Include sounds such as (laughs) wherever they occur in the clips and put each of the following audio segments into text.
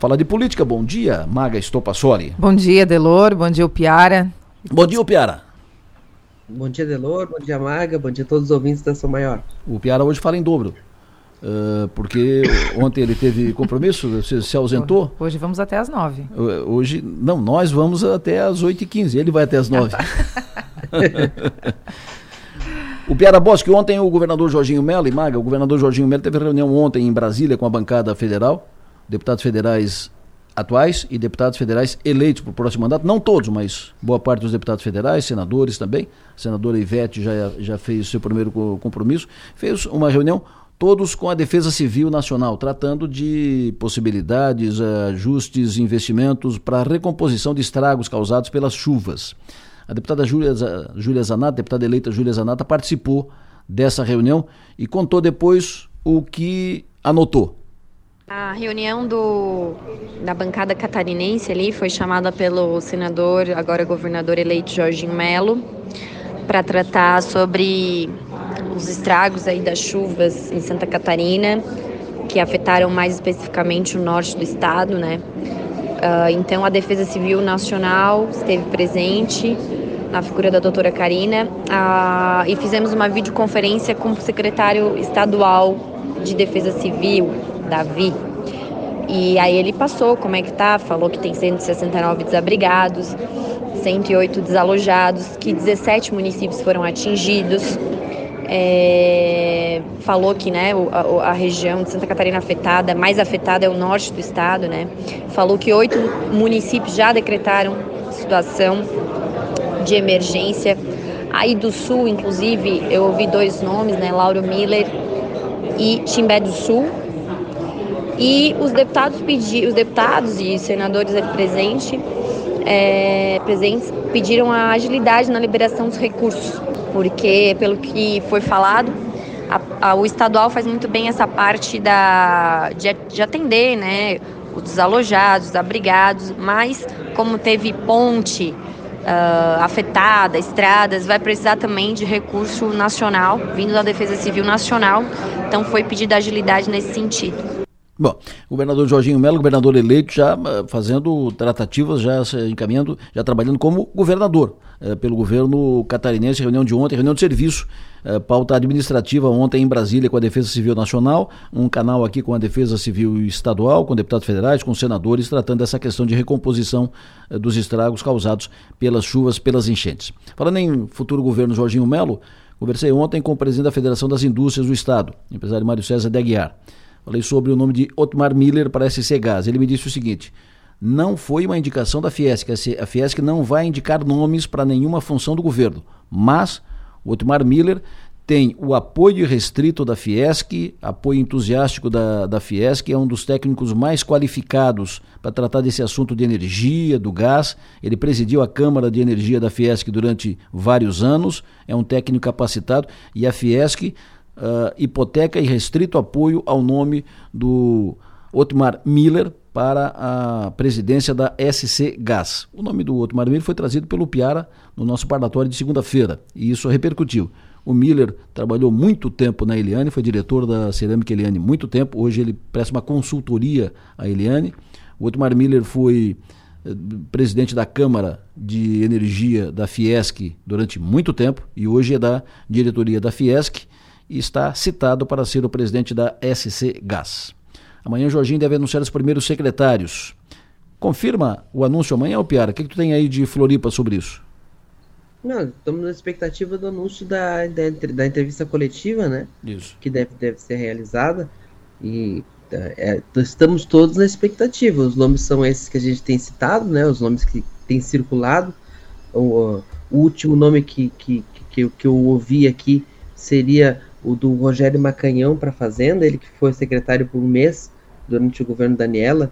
Vamos falar de política. Bom dia, Maga Estopassoli. Bom dia, Delor. Bom dia, Piara. Bom dia, Piara. Bom dia, Delor. Bom dia, Maga. Bom dia a todos os ouvintes da São Maior. O Piara hoje fala em dobro. Uh, porque (coughs) ontem ele teve compromisso, você se ausentou. Hoje vamos até as nove. Hoje, não, nós vamos até as oito e quinze, ele vai até as nove. (laughs) o Piara Bosque, ontem o governador Jorginho Melo e Maga, o governador Jorginho Melo teve reunião ontem em Brasília com a bancada federal, deputados federais atuais e deputados federais eleitos para o próximo mandato, não todos, mas boa parte dos deputados federais, senadores também. A senadora Ivete já, já fez seu primeiro compromisso, fez uma reunião todos com a Defesa Civil Nacional, tratando de possibilidades, ajustes, investimentos para a recomposição de estragos causados pelas chuvas. A deputada Júlia, Júlia Zanata, deputada eleita Júlia Zanata, participou dessa reunião e contou depois o que anotou. A reunião do, da bancada catarinense ali foi chamada pelo senador, agora governador eleito Jorginho Melo, para tratar sobre os estragos aí das chuvas em Santa Catarina, que afetaram mais especificamente o norte do estado, né? Uh, então a Defesa Civil Nacional esteve presente na figura da doutora Karina uh, e fizemos uma videoconferência com o secretário estadual de Defesa Civil, Davi. E aí ele passou como é que tá, falou que tem 169 desabrigados, 108 desalojados, que 17 municípios foram atingidos, é, falou que né, a, a, região de Santa Catarina afetada, mais afetada é o norte do estado, né? Falou que oito municípios já decretaram situação de emergência. Aí do sul, inclusive, eu ouvi dois nomes, né? Lauro Miller e Timbé do Sul. E os deputados pedi, os deputados e senadores ali presentes, é, presentes pediram a agilidade na liberação dos recursos porque, pelo que foi falado, a, a, o estadual faz muito bem essa parte da, de, de atender né, os desalojados, os abrigados, mas como teve ponte uh, afetada, estradas, vai precisar também de recurso nacional, vindo da Defesa Civil Nacional, então foi pedida agilidade nesse sentido. Bom, governador Jorginho Melo, governador eleito, já ah, fazendo tratativas, já se encaminhando, já trabalhando como governador eh, pelo governo catarinense, reunião de ontem, reunião de serviço, eh, pauta administrativa ontem em Brasília com a Defesa Civil Nacional, um canal aqui com a Defesa Civil Estadual, com deputados federais, com senadores, tratando dessa questão de recomposição eh, dos estragos causados pelas chuvas, pelas enchentes. Falando em futuro governo Jorginho Melo, conversei ontem com o presidente da Federação das Indústrias do Estado, empresário Mário César de Aguiar. Falei sobre o nome de Otmar Miller para SC Gás. Ele me disse o seguinte: não foi uma indicação da Fiesc. A Fiesc não vai indicar nomes para nenhuma função do governo, mas o Otmar Miller tem o apoio restrito da Fiesc, apoio entusiástico da, da Fiesc, é um dos técnicos mais qualificados para tratar desse assunto de energia, do gás. Ele presidiu a Câmara de Energia da Fiesc durante vários anos, é um técnico capacitado e a Fiesc uh, hipoteca e restrito apoio ao nome do Otmar Miller para a presidência da SC Gás. O nome do Otmar Miller foi trazido pelo Piara no nosso parlatório de segunda-feira e isso repercutiu. O Miller trabalhou muito tempo na Eliane, foi diretor da Cerâmica Eliane muito tempo. Hoje ele presta uma consultoria à Eliane. O Otmar Miller foi eh, presidente da Câmara de Energia da Fiesc durante muito tempo e hoje é da diretoria da Fiesc e está citado para ser o presidente da SC Gás. Amanhã o Jorginho deve anunciar os primeiros secretários. Confirma o anúncio amanhã, ou Piara? O que, que tu tem aí de Floripa sobre isso? Não, estamos na expectativa do anúncio da, da, da, entrevista coletiva, né? Isso. Que deve, deve ser realizada. E é, estamos todos na expectativa. Os nomes são esses que a gente tem citado, né? Os nomes que têm circulado. O, o último nome que, que, que, que eu ouvi aqui seria o do Rogério Macanhão para Fazenda, ele que foi secretário por um mês durante o governo Daniela,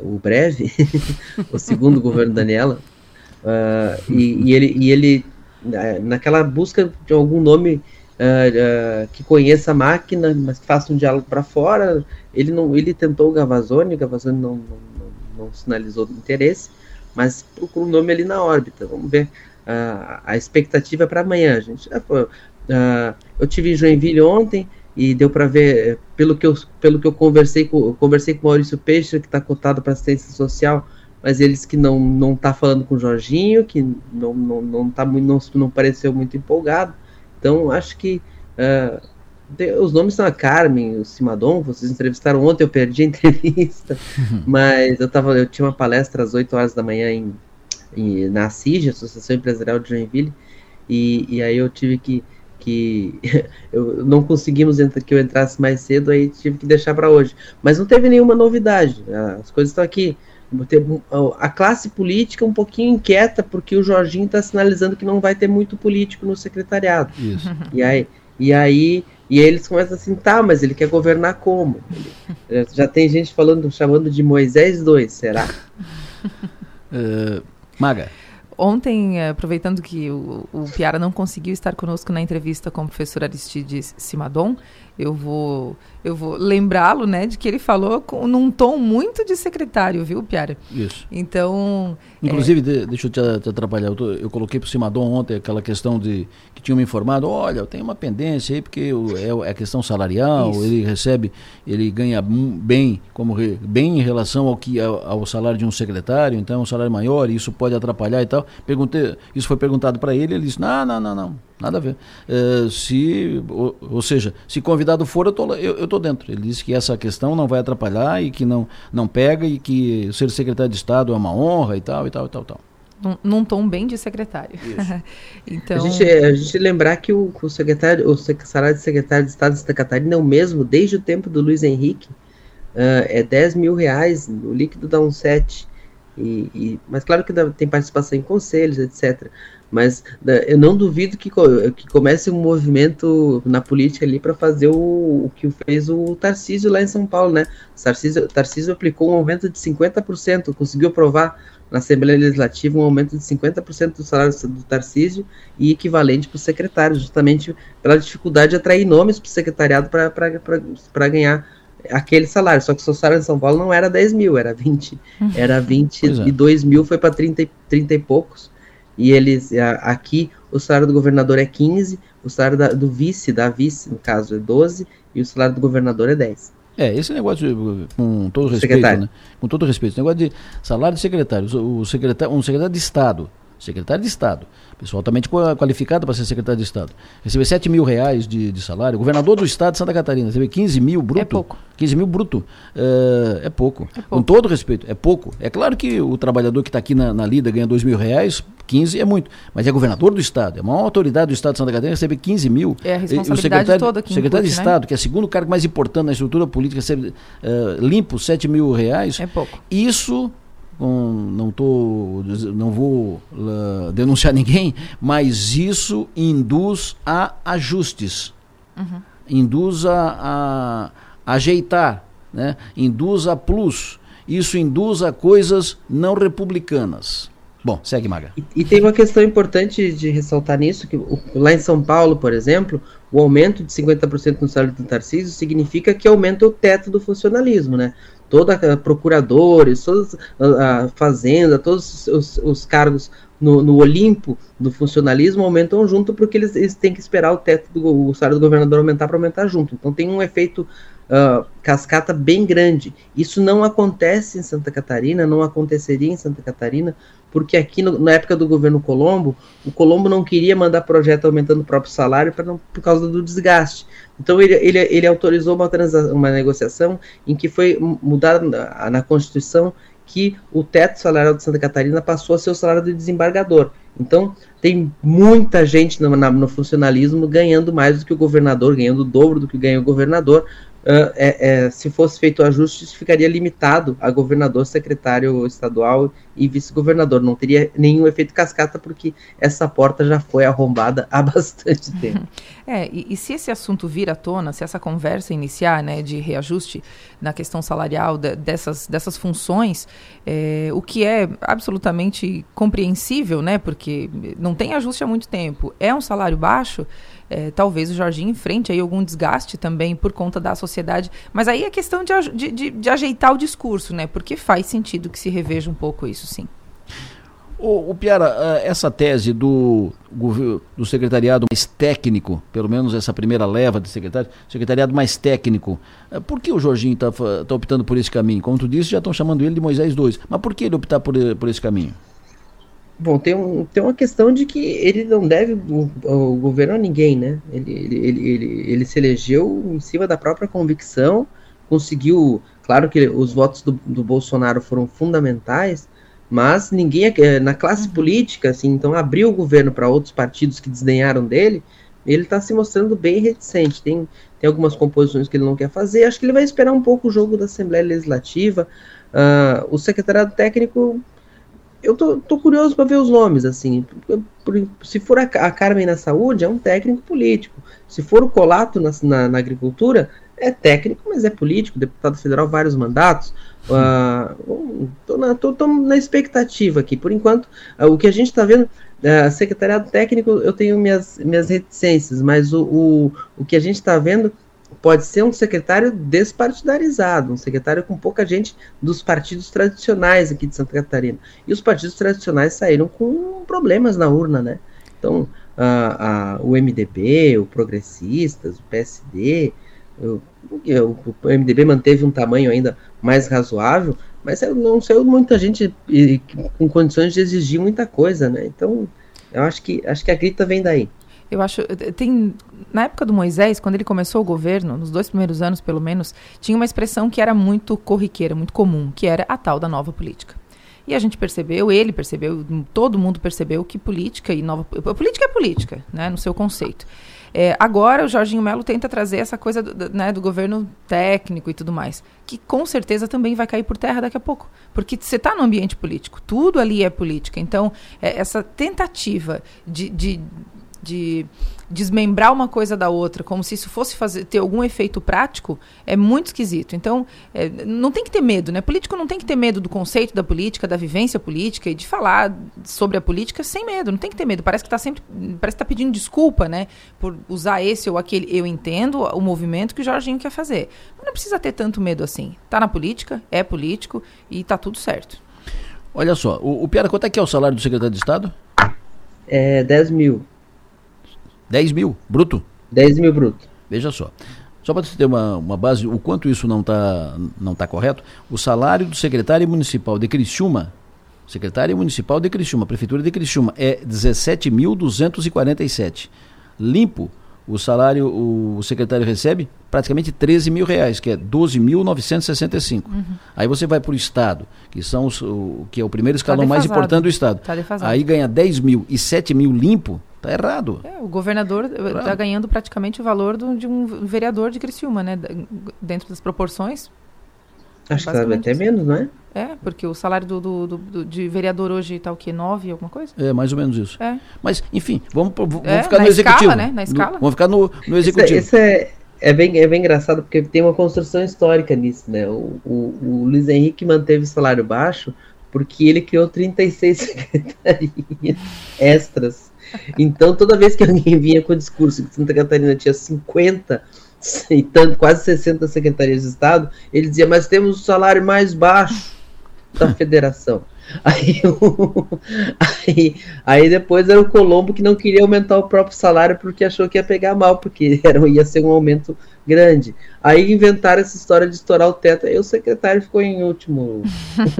o breve, (laughs) o segundo governo Daniela, uh, e, e, ele, e ele naquela busca de algum nome uh, uh, que conheça a máquina, mas que faça um diálogo para fora, ele não, ele tentou o Gavazone, o Gavazone não, não, não, não sinalizou interesse, mas procura um nome ali na órbita. Vamos ver. Uh, a expectativa para amanhã, gente. Uh, eu tive em Joinville ontem e deu para ver, pelo que eu, pelo que eu conversei com, conversei com o Maurício Peixe, que está cotado para assistência social, mas eles que não não tá falando com o Jorginho, que não não não tá muito não, não pareceu muito empolgado. Então acho que uh, os nomes são a Carmen, o Simadon, vocês entrevistaram ontem, eu perdi a (laughs) entrevista, uhum. mas eu tava eu tinha uma palestra às 8 horas da manhã em, em na CIG, Associação Empresarial de Joinville, e, e aí eu tive que que (laughs) eu não conseguimos que eu entrasse mais cedo, aí tive que deixar para hoje. Mas não teve nenhuma novidade. As coisas estão aqui. A classe política um pouquinho inquieta porque o Jorginho está sinalizando que não vai ter muito político no secretariado. Isso. (laughs) E aí, e aí, e eles começam assim, tá, mas ele quer governar como? Ele, já tem gente falando, chamando de Moisés 2, será? Uh, (laughs) Maga. Ontem, eh, aproveitando que o, o Piara não conseguiu estar conosco na entrevista com o professor Aristides Simadon, eu vou, eu vou lembrá-lo, né, de que ele falou com, num tom muito de secretário, viu, Piara? Isso. Então. Inclusive, é... de, deixa eu te, te atrapalhar. Eu, tô, eu coloquei para o Simadon ontem aquela questão de que tinham me informado: olha, tem uma pendência aí, porque é, é a questão salarial, Isso. ele recebe, ele ganha bem, como bem em relação ao que ao, ao, salário de um secretário, então é um salário maior, e isso pode atrapalhar e tal. Perguntei, isso foi perguntado para ele, ele disse: não, não, não, não Nada a ver. Uh, se, ou, ou, seja, se convidado for, eu tô, eu, eu tô dentro. Ele disse que essa questão não vai atrapalhar e que não, não pega e que ser secretário de Estado é uma honra e tal, e tal, e tal, tal. Num, num tom bem de secretário. (laughs) então... a, gente, a gente lembrar que o, o secretário, o salário de secretário de Estado de Santa Catarina é o mesmo desde o tempo do Luiz Henrique. Uh, é 10 mil reais, o líquido dá um 7. E, e, mas claro que dá, tem participação em conselhos, etc. Mas né, eu não duvido que, que comece um movimento na política ali para fazer o, o, que fez o Tarcísio lá em São Paulo, né? O Tarcísio, o Tarcísio aplicou um aumento de 50%, conseguiu aprovar na Assembleia Legislativa um aumento de 50% do salário do Tarcísio e equivalente para o secretário, justamente pela dificuldade de atrair nomes para o secretariado para ganhar aquele salário. Só que o seu salário em São Paulo não era 10 mil, era 20. Uhum. Era 22 é. mil, foi para 30, 30 e poucos e eles aqui o salário do governador é 15, o salário da, do vice, da vice, no caso, é 12, e o salário do governador é 10. É, esse negócio, de, com todo respeito, né? com todo respeito, esse negócio de salário de secretário, o secretário, um secretário de Estado, secretário de Estado, pessoa altamente qualificada para ser secretário de Estado, receber 7 mil reais de, de salário, o governador do Estado de Santa Catarina receber 15 mil bruto. É pouco. 15 mil bruto. É, é, pouco. é, pouco. Com todo respeito, é pouco. É claro que o trabalhador que está aqui na, na lida ganha 2 mil reais, 15 é muito. Mas é governador do Estado, é a maior autoridade do Estado de Santa Catarina, recebe 15 mil. É a responsabilidade o secretário, toda aqui secretário de né? Estado, que é o segundo cargo mais importante na estrutura política, recebe uh, limpo 7 mil reais. É pouco. Isso com, não tô, não vou uh, denunciar ninguém, mas isso induz a ajustes, uhum. induz a, a, ajeitar, né? induz a plus, isso induz a coisas não republicanas. Bom, segue, Maga. E, e, tem uma questão importante de ressaltar nisso, que o, lá em São Paulo, por exemplo, o aumento de 50% no salário do Tarcísio significa que aumenta o teto do funcionalismo, né? toda a procuradores, toda a fazenda, todos os, os cargos no, no, Olimpo do funcionalismo aumentam junto porque eles, eles têm que esperar o teto do o salário do governador aumentar para aumentar junto. Então tem um efeito uh, cascata bem grande. Isso não acontece em Santa Catarina, não aconteceria em Santa Catarina, porque aqui no, na época do governo Colombo, o Colombo não queria mandar projeto aumentando o próprio salário não, por causa do desgaste. Então ele, ele, ele autorizou uma, uma negociação em que foi mudada na, na Constituição que o teto salarial de Santa Catarina passou a ser o salário do desembargador. Então, tem muita gente no, na, no funcionalismo ganhando mais do que o governador, ganhando o dobro do que ganha o governador, uh, é, é, se fosse feito o ajuste, ficaria limitado a governador, secretário estadual e vice-governador. Não teria nenhum efeito cascata, porque essa porta já foi arrombada há (laughs) bastante tempo. É, e, e, se esse assunto vir à tona, se essa conversa iniciar né, de reajuste na questão salarial de, dessas, dessas funções, é, o que é absolutamente compreensível, né, porque não tem ajuste há muito tempo, é um salário baixo é, talvez o Jorginho enfrente aí algum desgaste também por conta da sociedade. Mas aí é questão de, de, de, de ajeitar o discurso, né? Porque faz sentido que se reveja um pouco isso, sim. O, o Piara, eh, essa tese do, do secretariado mais técnico, pelo menos essa primeira leva de secretário, secretariado mais técnico, eh, por que o Jorginho está tá optando por esse caminho? Como tu disse, já estão chamando ele de Moisés 2, mas por que ele optar por, por esse caminho? Bom, tem, um, tem uma questão de que ele não deve o, o governo a ninguém, né? Ele, ele, ele, ele, ele se elegeu em cima da própria convicção, conseguiu. Claro que os votos do, do Bolsonaro foram fundamentais, mas ninguém é, na classe uhum. política, assim, então abriu o governo para outros partidos que desdenharam dele, ele está se mostrando bem reticente. Tem, tem algumas composições que ele não quer fazer. Acho que ele vai esperar um pouco o jogo da Assembleia Legislativa. Uh, o secretariado técnico, eu tô, tô curioso para ver os nomes, assim. se for a, a, Carmen na saúde, é um técnico político. Se for o Colato na, na, na agricultura, é técnico, mas é político, deputado federal, vários mandatos. Uh, tô, na, tô, tô, na expectativa aqui. Por enquanto, uh, o que a gente está vendo, uh, secretariado técnico, eu tenho minhas, minhas reticências, mas o, o, o que a gente está vendo pode ser um secretário despartidarizado, um secretário com pouca gente dos partidos tradicionais aqui de Santa Catarina. E os partidos tradicionais saíram com problemas na urna, né? Então, o MDB, o Progressistas, o PSD, o, o MDB manteve um tamanho ainda mais razoável, mas não saiu muita gente com condições de exigir muita coisa, né? Então, eu acho que acho que a grita vem daí. Eu acho tem na época do Moisés, quando ele começou o governo, nos dois primeiros anos pelo menos, tinha uma expressão que era muito corriqueira, muito comum, que era a tal da nova política. E a gente percebeu, ele percebeu, todo mundo percebeu que política e nova política é política, né, no seu conceito. É, agora o Jorginho Melo tenta trazer essa coisa do, né, do governo técnico e tudo mais, que com certeza também vai cair por terra daqui a pouco, porque você está no ambiente político, tudo ali é política. Então, é, essa tentativa de, de de desmembrar uma coisa da outra, como se isso fosse fazer, ter algum efeito prático, é muito esquisito. Então, é, não tem que ter medo, né? Político não tem que ter medo do conceito da política, da vivência política e de falar sobre a política sem medo. Não tem que ter medo. Parece que está sempre, parece que tá pedindo desculpa, né, por usar esse ou aquele. Eu entendo o movimento que o Jorginho quer fazer, mas não precisa ter tanto medo assim. Tá na política, é político e tá tudo certo. Olha só, o, o Piara, quanto é que é o salário do secretário de Estado? É 10 mil. 10 mil, bruto? 10 mil bruto. Veja só. Só para você ter uma, uma base, o quanto isso não está não tá correto, o salário do secretário municipal de Criciúma, secretário municipal de Criciúma, prefeitura de Criciúma, é 17.247. Limpo, o salário, o secretário recebe praticamente 13 mil reais, que é 12.965. Uhum. Aí você vai para o Estado, que, são os, o, que é o primeiro escalão tá mais importante do Estado. Tá Aí ganha 10 mil e 7 mil limpo, tá errado. É, o governador está tá ganhando praticamente o valor do, de um vereador de Criciúma, né? Dentro das proporções. Acho que sabe até menos, não é? É, porque o salário do, do, do, do de vereador hoje está o quê? 9, alguma coisa? É, mais ou menos isso. É. Mas, enfim, vamos, vamos é, ficar no executivo. Né? Na escala. No, vamos ficar no, no executivo. Isso, é, isso é, é, bem, é bem engraçado, porque tem uma construção histórica nisso, né? O, o, o Luiz Henrique manteve o salário baixo porque ele criou 36 (laughs) secretarias extras. Então, toda vez que alguém vinha com o discurso que Santa Catarina tinha 50 e tanto, quase 60 secretarias de Estado, ele dizia, mas temos o salário mais baixo da federação. Aí, aí, aí, depois era o Colombo que não queria aumentar o próprio salário porque achou que ia pegar mal, porque (laughs) era, ia ser um aumento grande. Aí inventaram essa história de estourar o teto, aí o secretário ficou em último.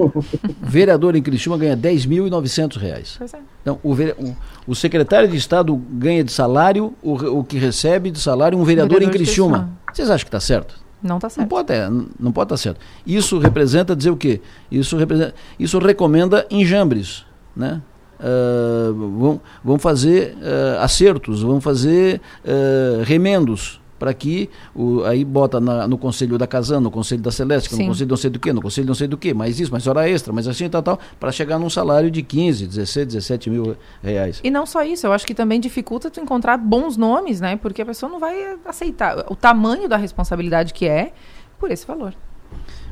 (laughs) Vereador em Criciúma ganha 10.900 reais. Pois é. Então, o, o, o, secretário de Estado ganha de salário o, o que recebe de salário um vereador, vereador em Criciúma. Vocês acham que está certo? Não está certo. Não pode, é, não pode estar tá certo. Isso representa dizer o quê? Isso, representa, isso recomenda enjambres, né? Uh, vão, vão fazer uh, acertos, vão fazer uh, remendos para que o, aí bota na, no conselho da Casana, no conselho da Celeste, no conselho não sei do que, no conselho não sei do que, mais isso, mais hora extra, mas assim tal, tal, para chegar num salário de 15, 16, 17 mil reais. E não só isso, eu acho que também dificulta tu encontrar bons nomes, né? Porque a pessoa não vai aceitar o tamanho da responsabilidade que é por esse valor.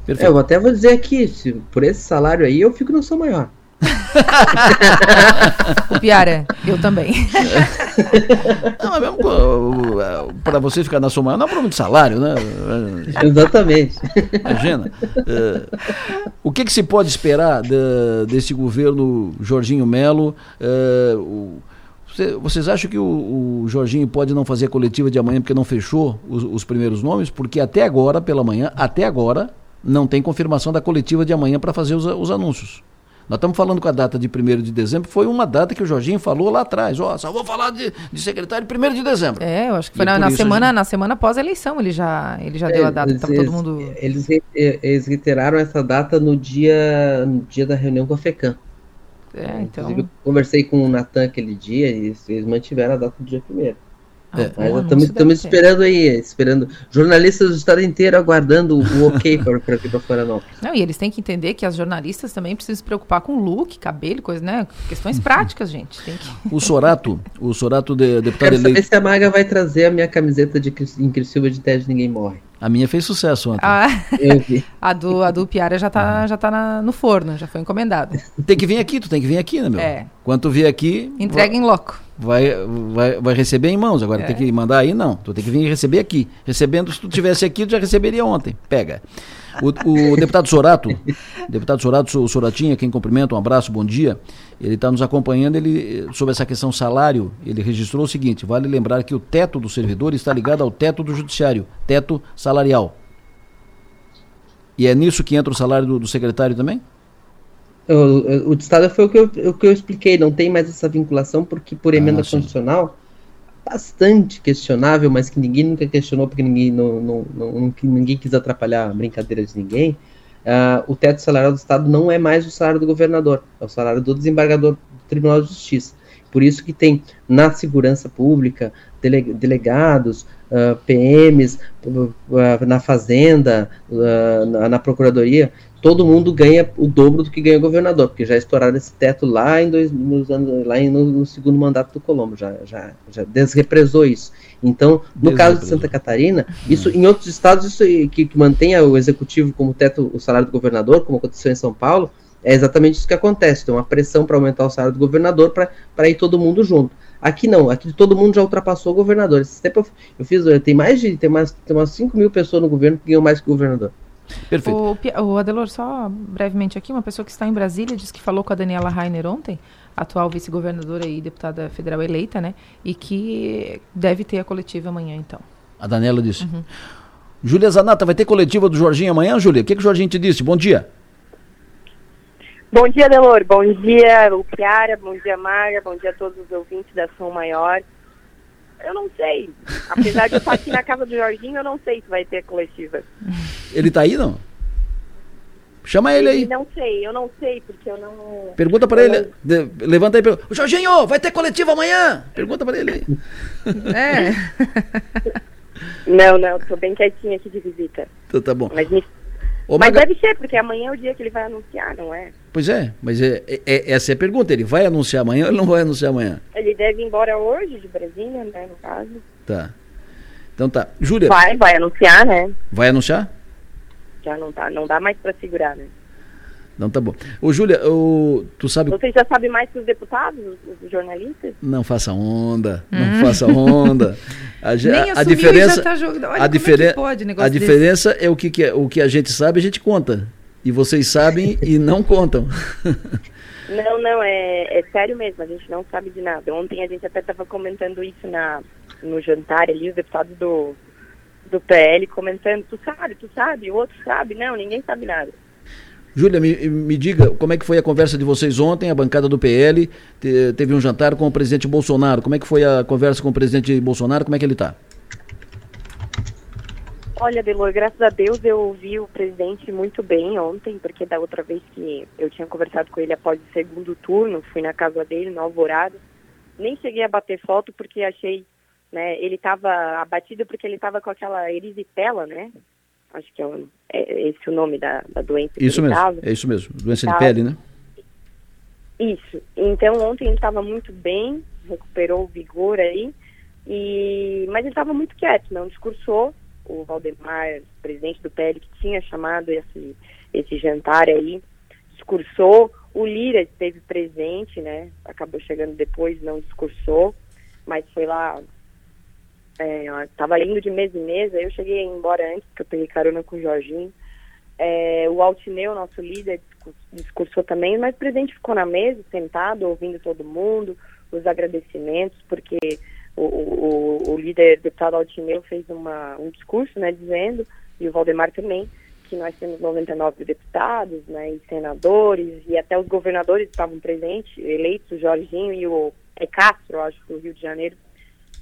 Perfeito. É, eu até vou dizer aqui, se, por esse salário aí, eu fico no São Maior. (laughs) o Piara, eu também. (laughs) não, mas mesmo para você ficar na Somalia, não é problema de salário, né? (laughs) Exatamente. Imagina. Uh, o que, que, se pode esperar de, desse governo Jorginho Melo? Uh, vocês acham que o, o, Jorginho pode não fazer a coletiva de amanhã porque não fechou os, os primeiros nomes? Porque até agora, pela manhã, até agora, não tem confirmação da coletiva de amanhã para fazer os, os anúncios. Nós estamos falando com a data de 1 de dezembro, foi uma data que o Jorginho falou lá atrás. Ó, oh, só vou falar de, de secretário 1 de dezembro. É, eu acho que foi na, na semana, gente... na semana após a eleição, ele já, ele já é, deu a data, eles, todo mundo. Eles, eles reiteraram essa data no dia, no dia da reunião com a FECAM. É, então... Inclusive, eu conversei com o Natan aquele dia e eles mantiveram a data do dia primeiro. É. Mas estamos esperando aí, esperando. Jornalistas do estado inteiro aguardando o ok para aqui para Florianópolis. Não, e eles têm que entender que as jornalistas também precisam se preocupar com look, cabelo, coisa, né? Questões práticas, gente. Que... O Sorato, o Sorato, de, deputado Quero eleito. saber se a Maga vai trazer a minha camiseta de em Criciúma de Teste Ninguém Morre. A minha fez sucesso ontem. Ah, (laughs) a do, a do Piara já tá, já tá na, no forno, já foi encomendada. Tem que vir aqui, tu tem que vir aqui, né, meu? É. Quando tu vier aqui. Entrega em loco. Vai, vai, vai receber em mãos. Agora é. tem que mandar aí, não. Tu tem que vir receber aqui. Recebendo, se tu tivesse aqui, tu já receberia ontem. Pega. O, o deputado Sorato, deputado Sorato, o Soratinha, quem cumprimenta, um abraço, bom dia. Ele está nos acompanhando, ele, sobre essa questão salário, ele registrou o seguinte, vale lembrar que o teto do servidor está ligado ao teto do judiciário, teto salarial. E é nisso que entra o salário do, do secretário também? O, o, de Estado foi o que, eu, o que eu expliquei, não tem mais essa vinculação, porque por emenda ah, constitucional bastante questionável, mas que ninguém nunca questionou, porque ninguém, não, não, não, ninguém quis atrapalhar a brincadeira de ninguém, uh, o teto salarial do Estado não é mais o salário do governador, é o salário do desembargador do Tribunal de Justiça. Por isso que tem na segurança pública dele, delegados, uh, ah, PMs, uh, ah, na fazenda, na, na procuradoria, todo mundo ganha o dobro do que ganha o governador, porque já estouraram esse teto lá em dois, nos anos, lá em, no, no, segundo mandato do Colombo, já, já, já desrepresou isso. Então, no caso de Santa Catarina, isso em outros estados isso que, que mantenha o executivo como teto o salário do governador, como aconteceu em São Paulo, é exatamente isso que acontece. Tem uma pressão para aumentar o salário do governador para ir todo mundo junto. Aqui não, aqui todo mundo já ultrapassou o governador. Esse tempo eu, eu fiz, tem mais de tem mais, tem umas 5 mil pessoas no governo que ganham mais que o governador. Perfeito. O, o Adelor, só brevemente aqui, uma pessoa que está em Brasília disse que falou com a Daniela Rainer ontem, atual vice-governadora e deputada federal eleita, né? E que deve ter a coletiva amanhã, então. A Daniela disse. Uhum. Júlia Zanata, vai ter coletiva do Jorginho amanhã, Júlia? O que, que o Jorginho te disse? Bom dia. Bom dia, Delor. Bom dia, o Piara. Bom dia, Maga. Bom dia a todos os ouvintes da Som Maior. Eu não sei. Apesar de eu estar aqui na casa do Jorginho, eu não sei se vai ter coletiva. Ele está aí, não? Chama ele, ele aí. Não sei, eu não sei, porque eu não. Pergunta para ele. Não... levanta aí. Per... Jorginho, vai ter coletiva amanhã? Pergunta para ele aí. é. (laughs) não, não, tô bem quietinha aqui de visita. Então tá bom. Mas me Ô, mas Maga... deve ser, porque amanhã é o dia que ele vai anunciar, não é? Pois é, mas é, é, é, essa é a pergunta. Ele vai anunciar amanhã ou ele não vai anunciar amanhã? Ele deve ir embora hoje de Brasília, né, no caso. Tá. Então tá. Júlia. Vai, vai anunciar, né? Vai anunciar? Já não tá, não dá mais para segurar, né? Não, tá bom. Ô, Júlia, o, tu sabe... Você já sabe mais que os deputados, os, jornalistas? Não faça onda, hum. não faça onda. A, (laughs) a, a diferença, tá a, é diferen, é a diferença é o que, que, é, o que a gente sabe, a gente conta. E vocês sabem e não contam. (laughs) Não, não, é, é sério mesmo, a gente não sabe de nada. Ontem a gente até estava comentando isso na, no jantar ali, os deputados do, do PL comentando, tu sabe, tu sabe, o outro sabe, não, ninguém sabe nada. Júlia, me, me diga como é que foi a conversa de vocês ontem, a bancada do PL te, teve um jantar com o presidente Bolsonaro. Como é que foi a conversa com o presidente Bolsonaro? Como é que ele está? Olha, Delor, graças a Deus eu ouvi o presidente muito bem ontem, porque da outra vez que eu tinha conversado com ele após o segundo turno, fui na casa dele, no Alvorada, nem cheguei a bater foto porque achei, né, ele estava abatido porque ele estava com aquela erisipela, né, acho que é, um, é esse o nome da, da doença. Isso mesmo, tava. é isso mesmo, doença de pele, né? Isso. Então ontem ele estava muito bem, recuperou o vigor aí, e mas ele estava muito quieto, não discursou. O Valdemar, presidente do PL, que tinha chamado esse, esse jantar aí, discursou. O Lira esteve presente, né? Acabou chegando depois, não discursou, mas foi lá. É, indo de mês em mês, aí eu cheguei embora antes, porque eu peguei carona com o Jorginho. É, o Altineu, nosso líder, discursou também, mas o presidente ficou na mesa, sentado, ouvindo todo mundo, os agradecimentos, porque o, o, o líder, deputado Altineu, fez uma, um discurso, né, dizendo, e o Valdemar também, que nós temos 99 deputados, né, e senadores, e até os governadores estavam presentes, eleitos, o Jorginho e o é Castro, acho, do Rio de Janeiro.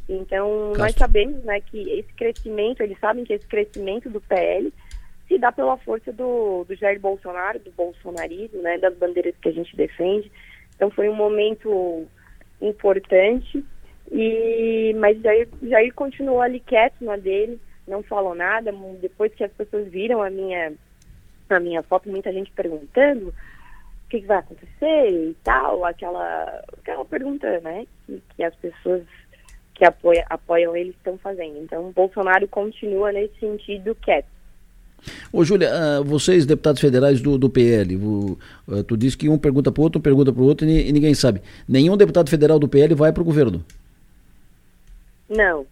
Então, Castro. nós sabemos, né, que esse crescimento, eles sabem que esse crescimento do PL se dá pela força do, do Jair Bolsonaro, do bolsonarismo, né, das bandeiras que a gente defende. Então foi um momento importante, e mas Jair, Jair continuou ali quieto na dele, não falou nada. Depois que as pessoas viram a minha, a minha foto, muita gente perguntando o que, que vai acontecer e tal, aquela, aquela pergunta, né, que, que as pessoas que apoia, apoiam ele estão fazendo. Então, Bolsonaro continua nesse sentido quieto. Ô, Júlia, uh, vocês, deputados federais do, do PL, uh, tu disse que um pergunta para o outro, um pergunta para o outro e, e, ninguém sabe. Nenhum deputado federal do PL vai para o governo? Não.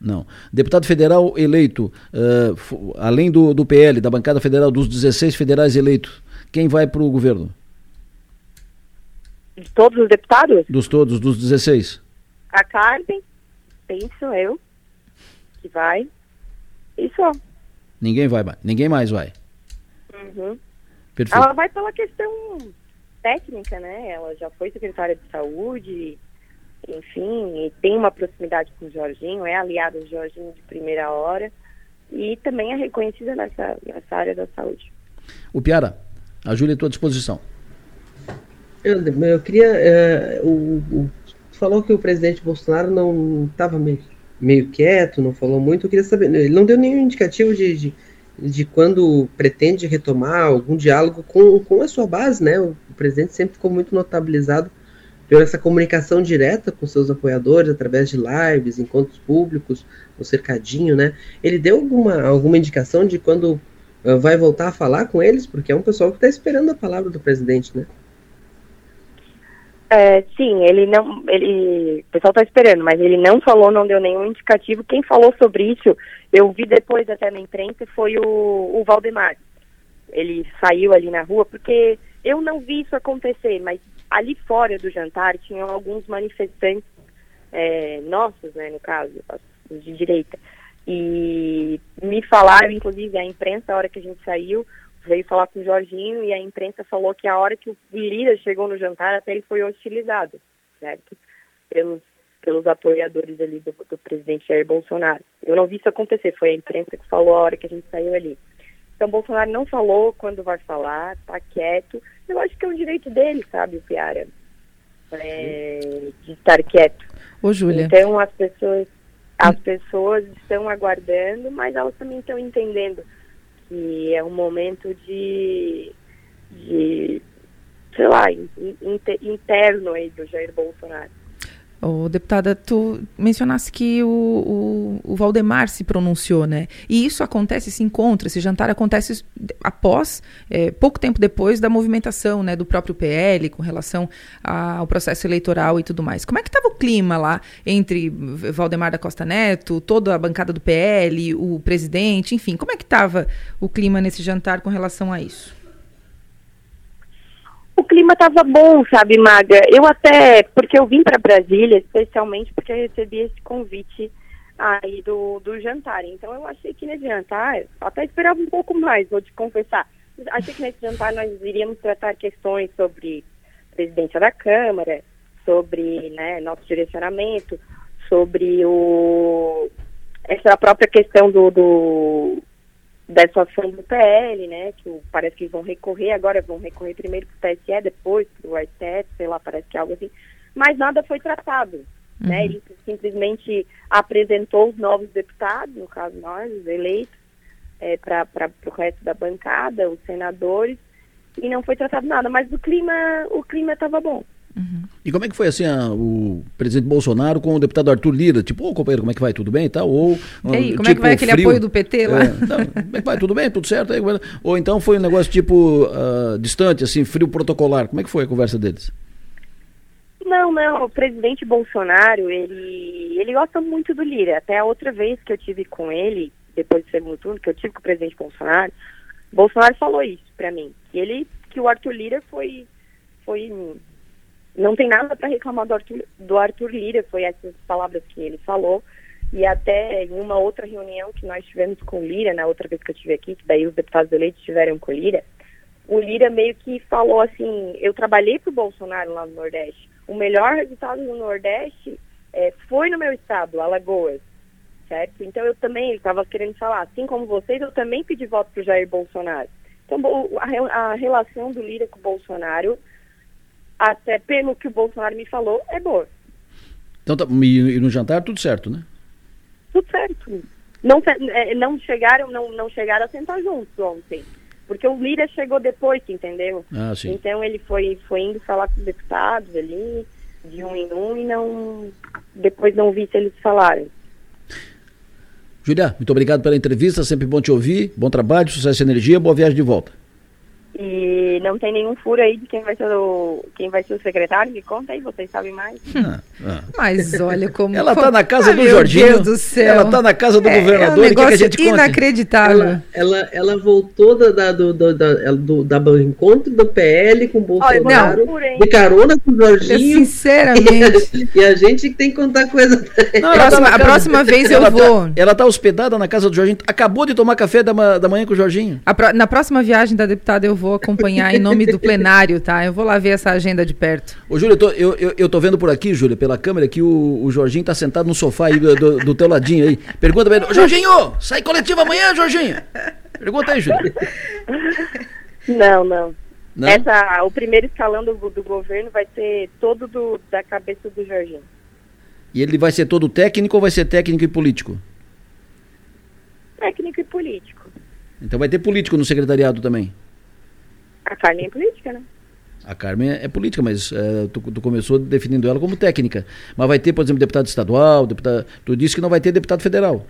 Não. Deputado federal eleito, uh, além do, do PL, da bancada federal, dos 16 federais eleitos, quem vai para o governo? De todos os deputados? Dos todos, dos 16. A Carmen, penso eu, que vai. Isso. Ninguém vai, ninguém mais vai. Uhum. Perfeito. Ela vai pela questão técnica, né? Ela já foi secretária de saúde, enfim, e tem uma proximidade com o Jorginho, é aliada do Jorginho de primeira hora e também é reconhecida nessa, nessa área da saúde. O Piara, a Júlia é à tua disposição. Eu, eu queria. É, o, o, falou que o presidente Bolsonaro não estava meio meio quieto, não falou muito. Eu queria saber, ele não deu nenhum indicativo de, de, de quando pretende retomar algum diálogo com, com a sua base, né? O, o presidente sempre ficou muito notabilizado por essa comunicação direta com seus apoiadores através de lives, encontros públicos, o cercadinho, né? Ele deu alguma, alguma indicação de quando uh, vai voltar a falar com eles? Porque é um pessoal que está esperando a palavra do presidente, né? É, sim, ele não, ele, o pessoal está esperando, mas ele não falou, não deu nenhum indicativo. Quem falou sobre isso, eu vi depois até na imprensa, foi o, o Valdemar. Ele saiu ali na rua, porque eu não vi isso acontecer, mas ali fora do jantar tinham alguns manifestantes é, nossos, né, no caso, de direita, e me falaram, inclusive, a imprensa, a hora que a gente saiu, veio falar com o Jorginho e a imprensa falou que a hora que o Lira chegou no jantar até ele foi hostilizado, certo? Pelos, pelos apoiadores ali do, do presidente Jair Bolsonaro. Eu não vi isso acontecer, foi a imprensa que falou a hora que a gente saiu ali. Então Bolsonaro não falou quando vai falar, tá quieto. Eu acho que é um direito dele, sabe, o Piara, é, de estar quieto. Ô, Júlia. Então as pessoas, as pessoas estão aguardando, mas elas também estão entendendo que é um momento de, de sei lá, interno aí do Jair Bolsonaro. Oh, deputada, tu mencionaste que o, o, o, Valdemar se pronunciou, né? E isso acontece, esse encontro, esse jantar acontece após, é, pouco tempo depois da movimentação, né, do próprio PL com relação ao processo eleitoral e tudo mais. Como é que estava o clima lá entre Valdemar da Costa Neto, toda a bancada do PL, o presidente, enfim, como é que estava o clima nesse jantar com relação a isso? O clima estava bom, sabe, Maga? Eu até, porque eu vim para Brasília, especialmente porque eu recebi esse convite aí do, do jantar. Então eu achei que nesse jantar, até esperava um pouco mais, vou te confessar. Achei que nesse jantar nós iríamos tratar questões sobre presidência da Câmara, sobre né, nosso direcionamento, sobre o essa própria questão do, do dessa ação do PL, né, que parece que vão recorrer, agora vão recorrer primeiro para o TSE, depois para o STF, sei lá, parece que é algo assim, mas nada foi tratado, né? uhum. né, ele simplesmente apresentou os novos deputados, no caso nós, os eleitos, é, para o resto da bancada, os senadores, e não foi tratado nada, mas o clima o clima estava bom. Uhum. E como é que foi assim a, o presidente Bolsonaro com o deputado Arthur Lira? Tipo, ô companheiro, como é que vai? Tudo bem e tal? Ou, e aí, como tipo, é que vai aquele frio? apoio do PT lá? É, então, como é que vai? Tudo bem? Tudo certo? Aí, ou então foi um negócio tipo uh, distante, assim, frio protocolar. Como é que foi a conversa deles? Não, não, o presidente Bolsonaro, ele, ele gosta muito do Lira. Até a outra vez que eu tive com ele, depois do segundo turno, que eu tive com o presidente Bolsonaro, Bolsonaro falou isso para mim, que ele, que o Arthur Lira foi, foi não tem nada para reclamar do Arthur, do Arthur Lira, foi essas palavras que ele falou. E até em uma outra reunião que nós tivemos com o Lira, na outra vez que eu estive aqui, que daí os deputados eleitos estiveram com o Lira, o Lira meio que falou assim, eu trabalhei para o Bolsonaro lá no Nordeste. O melhor resultado no Nordeste é, foi no meu estado, Alagoas, certo? Então eu também, ele estava querendo falar, assim como vocês, eu também pedi voto para o Jair Bolsonaro. Então a, a relação do Lira com o Bolsonaro até pelo que o Bolsonaro me falou, é boa. Então, tá, e, e no jantar tudo certo, né? Tudo certo. Não, é, não chegaram, não, não chegaram a sentar juntos ontem. Porque o Lira chegou depois, entendeu? Ah, sim. Então ele foi, foi indo falar com os deputados ali, de um em um, e não. Depois não vi se eles falaram. Julia, muito obrigado pela entrevista, sempre bom te ouvir. Bom trabalho, sucesso e energia, boa viagem de volta. E não tem nenhum furo aí de quem vai ser o, quem vai ser o secretário, me conta aí, vocês sabem mais. Ah, ah. Mas olha como. Ela tá na casa do Jorginho. Deus do céu. Ela tá na casa do é, governador. É um negócio que que inacreditável. Ela, ela, ela, voltou da, da, do, do, da, do, da, do encontro do PL com o Bolsonaro, Olha, de carona com o Jorginho. sinceramente. (laughs) E a, gente tem que contar coisa. Não, a, próxima, tá a próxima vez eu vou. Tá, ela tá hospedada na casa do Jorginho. Acabou de tomar café da, da manhã com o Jorginho. Pro, na próxima viagem da deputada eu vou vou acompanhar em nome do plenário, tá? Eu vou lá ver essa agenda de perto. Ô, Júlia, eu, tô, eu, eu, eu, tô vendo por aqui, Júlia, pela câmera, que o, o Jorginho tá sentado no sofá aí do, do, do teu ladinho aí. Pergunta pra ele, Jorginho, sai coletivo amanhã, Jorginho? Pergunta aí, Júlia. Não, não. não? Essa, o primeiro escalão do, do governo vai ser todo do, da cabeça do Jorginho. E ele vai ser todo técnico ou vai ser técnico e político? Técnico e político. Então vai ter político no secretariado também? A Carmen é política, né? A Carmen é política, mas é, tu, tu, começou definindo ela como técnica. Mas vai ter, por exemplo, deputado estadual, deputado, tu disse que não vai ter deputado federal.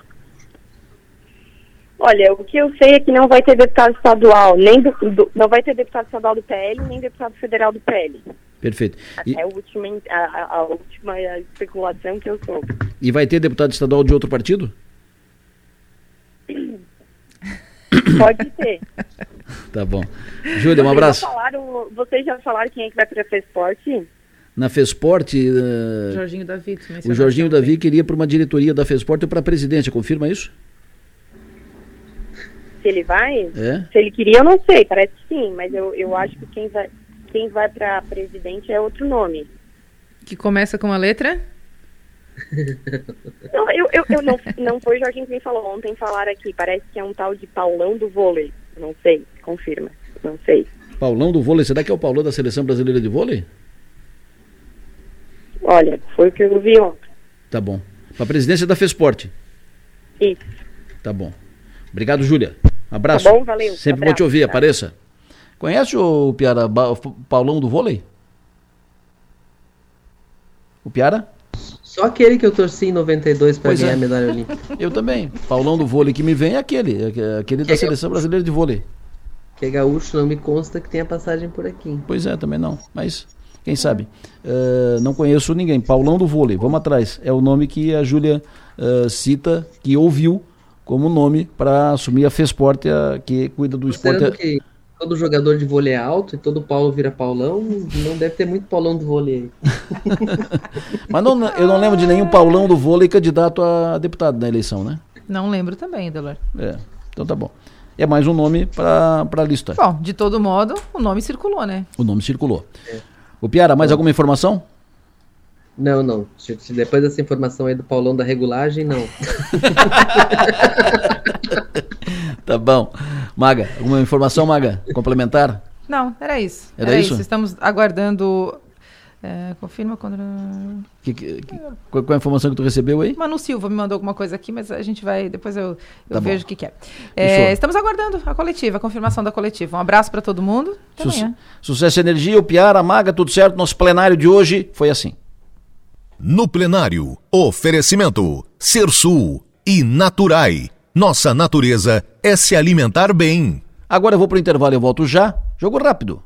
Olha, o que eu sei é que não vai ter deputado estadual, nem do, do, não vai ter deputado estadual do PL, nem deputado federal do PL. Perfeito. E... É a última, a, a última especulação que eu soube. E vai ter deputado estadual de outro partido? Pode ser. (laughs) Tá bom. Júlia, um abraço. Já falaram, vocês já falaram quem é que vai para a Fesporte? Na Fesporte. Uh, Jorginho Davi. O Jorginho Davi queria para uma diretoria da Fesporte para a presidência, confirma isso? Se ele vai? É? Se ele queria, eu não sei, parece que sim, mas eu, eu acho que quem vai, quem vai para presidente é outro nome. Que começa com a letra? (laughs) Não, eu, eu, eu não, não foi o Jorginho que me falou ontem falar aqui. Parece que é um tal de Paulão do vôlei. Não sei, confirma. Não sei. Paulão do vôlei, será que é o Paulão da Seleção Brasileira de Vôlei? Olha, foi o que eu vi ontem. Tá bom. Para a presidência da Fesporte. Isso. Tá bom. Obrigado, Júlia. Abraço. Tá bom, valeu. Sempre bom te ouvir, apareça. Conhece o Piara, o Paulão do vôlei? O Piara? Só aquele que eu torci em 92 para ganhar é. a medalha olímpica. (laughs) Eu também. Paulão do vôlei que me vem é aquele, é aquele da é Seleção Brasileira de Vôlei. Que é gaúcho, não me consta que tenha passagem por aqui. Pois é, também não. Mas quem sabe? Uh, não conheço ninguém. Paulão do vôlei, vamos atrás. É o nome que a Júlia uh, cita, que ouviu como nome para assumir a Fesporte, a, que cuida do esporte. Que todo jogador de vôlei é alto e todo Paulo vira Paulão, não deve ter muito Paulão do vôlei aí. (laughs) Mas não, eu não lembro de nenhum Paulão do vôlei candidato a deputado na eleição, né? Não lembro também, Delor. É, então tá bom. É mais um nome para a lista. Bom, de todo modo, o nome circulou, né? O nome circulou. É. O Piara, mais alguma informação? Não, não. Se, se depois dessa informação aí do Paulão da regulagem, não. (laughs) tá bom. Maga, alguma informação, Maga? Complementar? Não, era isso. Era, era isso? isso? Estamos aguardando É, confirma quando. Que, que, que, qual, qual a informação que tu recebeu aí? Manu Silva me mandou alguma coisa aqui, mas a gente vai. Depois eu, eu tá vejo o que, que é. é. Estamos aguardando a coletiva, a confirmação da coletiva. Um abraço para todo mundo. Su Sucesso Energia, o Piara, a Maga, tudo certo. Nosso plenário de hoje foi assim. No plenário, oferecimento Sul e Naturai. Nossa natureza é se alimentar bem. Agora eu vou para o intervalo e volto já. Jogo rápido.